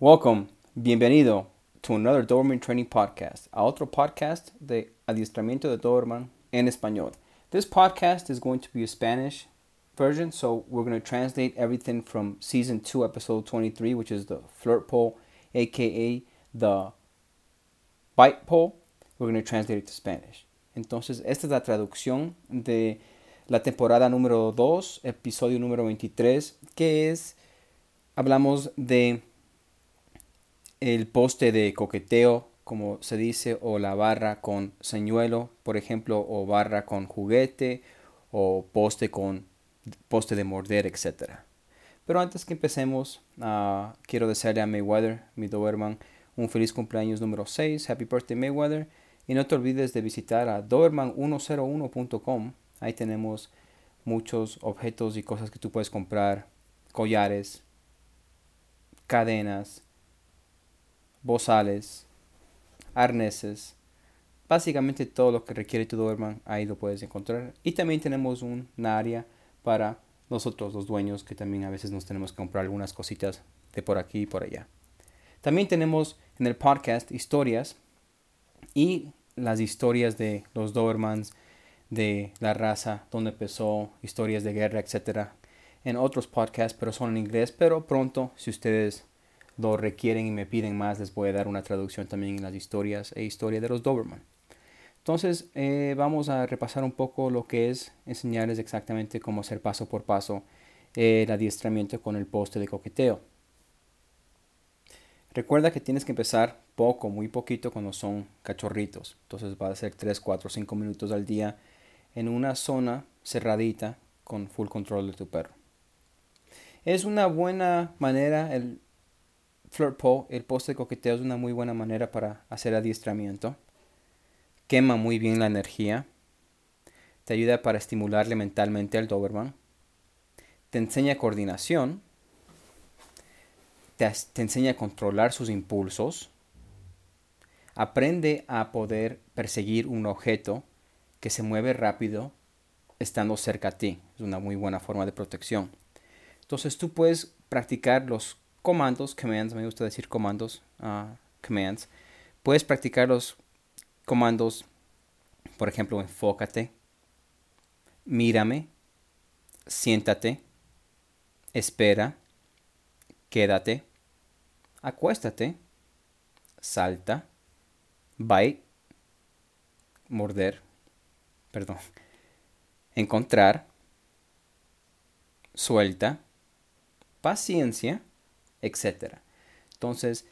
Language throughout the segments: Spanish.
Welcome, bienvenido to another Doberman Training Podcast, a otro podcast de adiestramiento de Doberman en español. This podcast is going to be a Spanish version, so we're going to translate everything from season 2, episode 23, which is the flirt pole, aka the bite pole. We're going to translate it to Spanish. Entonces, esta es la traducción de la temporada número 2, episodio número 23, que es, hablamos de el poste de coqueteo, como se dice, o la barra con señuelo, por ejemplo, o barra con juguete, o poste con poste de morder, etc. Pero antes que empecemos, uh, quiero desearle a Mayweather, mi Doberman, un feliz cumpleaños número 6. Happy birthday, Mayweather. Y no te olvides de visitar a doberman101.com Ahí tenemos muchos objetos y cosas que tú puedes comprar, collares, cadenas, bozales, arneses, básicamente todo lo que requiere tu Doberman, ahí lo puedes encontrar. Y también tenemos un, área para nosotros los dueños que también a veces nos tenemos que comprar algunas cositas de por aquí y por allá. También tenemos en el podcast historias y las historias de los Dobermans de la raza, donde empezó, historias de guerra, etc. En otros podcasts, pero son en inglés. Pero pronto, si ustedes lo requieren y me piden más, les voy a dar una traducción también en las historias e historia de los Doberman. Entonces, eh, vamos a repasar un poco lo que es enseñarles exactamente cómo hacer paso por paso el adiestramiento con el poste de coqueteo. Recuerda que tienes que empezar poco, muy poquito cuando son cachorritos. Entonces va a ser 3, 4, 5 minutos al día en una zona cerradita con full control de tu perro. Es una buena manera, el flirt pole, el poste de coqueteo es una muy buena manera para hacer adiestramiento. Quema muy bien la energía. Te ayuda para estimularle mentalmente al Doberman. Te enseña coordinación. Te, te enseña a controlar sus impulsos. Aprende a poder perseguir un objeto que se mueve rápido estando cerca a ti. Es una muy buena forma de protección. Entonces tú puedes practicar los comandos, commands, me gusta decir comandos, uh, commands. Puedes practicar los comandos, por ejemplo, enfócate, mírame, siéntate, espera, quédate, acuéstate, salta, bite, morder, perdón, encontrar, suelta, paciencia, etc. Entonces,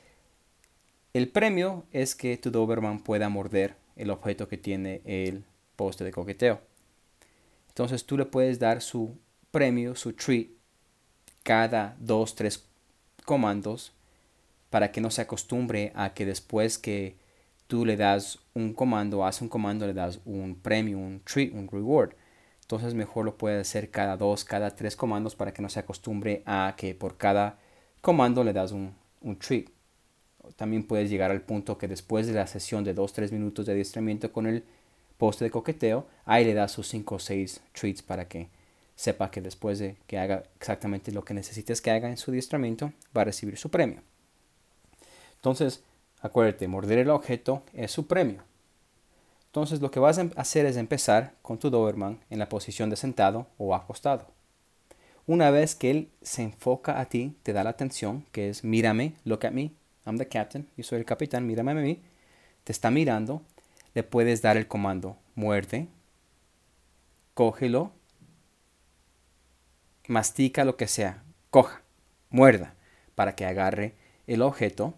el premio es que tu Doberman pueda morder el objeto que tiene el poste de coqueteo. Entonces tú le puedes dar su premio, su treat, cada dos, tres comandos para que no se acostumbre a que después que tú le das un comando, hace un comando, le das un premio, un treat, un reward. Entonces mejor lo puedes hacer cada dos, cada tres comandos para que no se acostumbre a que por cada comando le das un, un treat. También puedes llegar al punto que después de la sesión de 2-3 minutos de adiestramiento con el poste de coqueteo, ahí le das sus 5 o 6 treats para que sepa que después de que haga exactamente lo que necesites que haga en su adiestramiento, va a recibir su premio. Entonces, Acuérdate, morder el objeto es su premio. Entonces lo que vas a hacer es empezar con tu Doberman en la posición de sentado o acostado. Una vez que él se enfoca a ti, te da la atención, que es mírame, look at me, I'm the captain, yo soy el capitán, mírame a mí, te está mirando, le puedes dar el comando muerde, cógelo, mastica lo que sea, coja, muerda, para que agarre el objeto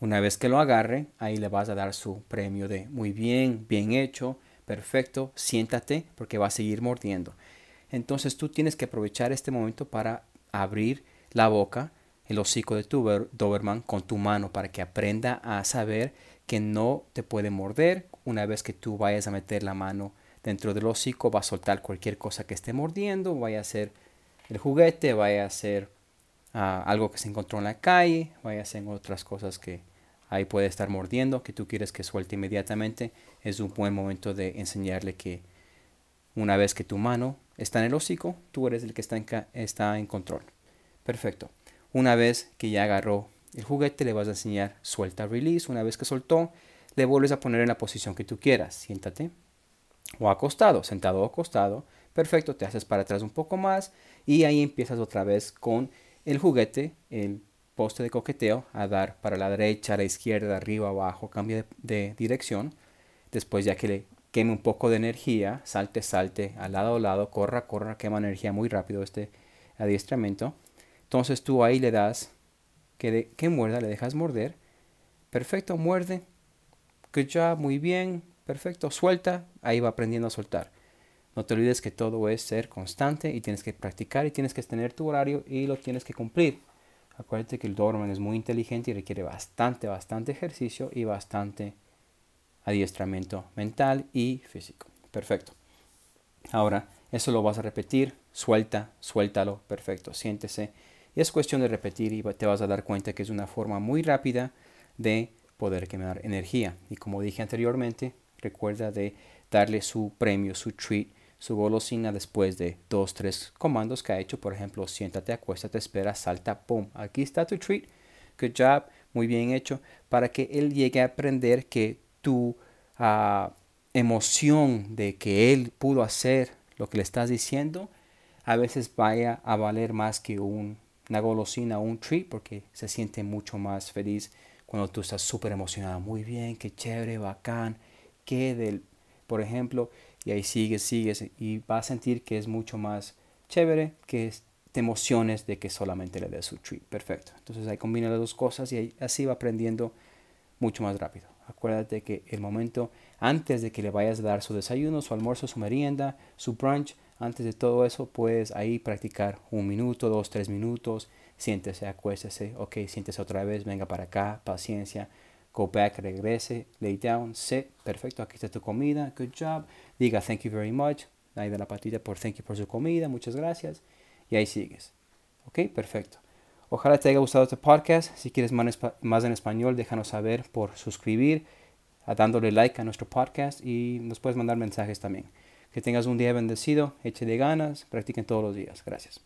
una vez que lo agarre, ahí le vas a dar su premio de muy bien, bien hecho, perfecto, siéntate porque va a seguir mordiendo. Entonces tú tienes que aprovechar este momento para abrir la boca, el hocico de tu Doberman con tu mano para que aprenda a saber que no te puede morder. Una vez que tú vayas a meter la mano dentro del hocico, va a soltar cualquier cosa que esté mordiendo, vaya a ser el juguete, vaya a ser ah, algo que se encontró en la calle, vaya a ser otras cosas que, ahí puede estar mordiendo, que tú quieres que suelte inmediatamente, es un buen momento de enseñarle que una vez que tu mano está en el hocico, tú eres el que está en, control. Perfecto. Una vez que ya agarró el juguete, le vas a enseñar suelta release. Una vez que soltó, le vuelves a poner en la posición que tú quieras. Siéntate o acostado, sentado o acostado. Perfecto, te haces para atrás un poco más y ahí empiezas otra vez con el juguete, el poste de coqueteo, a dar para la derecha, a la izquierda, arriba, abajo, cambio de, dirección. Después ya que le queme un poco de energía, salte, salte, al lado, al lado, corra, corra, quema energía muy rápido este adiestramiento. Entonces tú ahí le das que, que muerda, le dejas morder. Perfecto, muerde. Good job, muy bien. Perfecto, suelta. Ahí va aprendiendo a soltar. No te olvides que todo es ser constante y tienes que practicar y tienes que tener tu horario y lo tienes que cumplir. Acuérdate que el Doberman es muy inteligente y requiere bastante, bastante ejercicio y bastante adiestramiento mental y físico. Perfecto. Ahora, eso lo vas a repetir. Suelta, suéltalo. Perfecto. Siéntese. Y es cuestión de repetir y te vas a dar cuenta que es una forma muy rápida de poder quemar energía. Y como dije anteriormente, recuerda de darle su premio, su treat su golosina después de dos, tres comandos que ha hecho. Por ejemplo, siéntate, acuéstate, espera, salta, pum. Aquí está tu treat. Good job, muy bien hecho. Para que él llegue a aprender que tu ah, emoción de que él pudo hacer lo que le estás diciendo, a veces vaya a valer más que un, una golosina o un treat, porque se siente mucho más feliz cuando tú estás súper emocionado. Muy bien, qué chévere, bacán. Que del, por ejemplo, y ahí sigues, sigues y vas a sentir que es mucho más chévere que te emociones de que solamente le des su treat. Perfecto. Entonces ahí combina las dos cosas y así va aprendiendo mucho más rápido. Acuérdate que el momento antes de que le vayas a dar su desayuno, su almuerzo, su merienda, su brunch, antes de todo eso, puedes ahí practicar un minuto, dos, tres minutos. Siéntese, acuéstese, ok, siéntese otra vez, venga para acá, paciencia Go back, regrese, lay down, sit. Perfecto, aquí está tu comida. Good job. Diga thank you very much. Ahí de la patita por thank you por su comida. Muchas gracias. Y ahí sigues. Ok, perfecto. Ojalá te haya gustado este podcast. Si quieres más en español, déjanos saber por suscribir, dándole like a nuestro podcast y nos puedes mandar mensajes también. Que tengas un día bendecido, eche de ganas, practiquen todos los días. Gracias.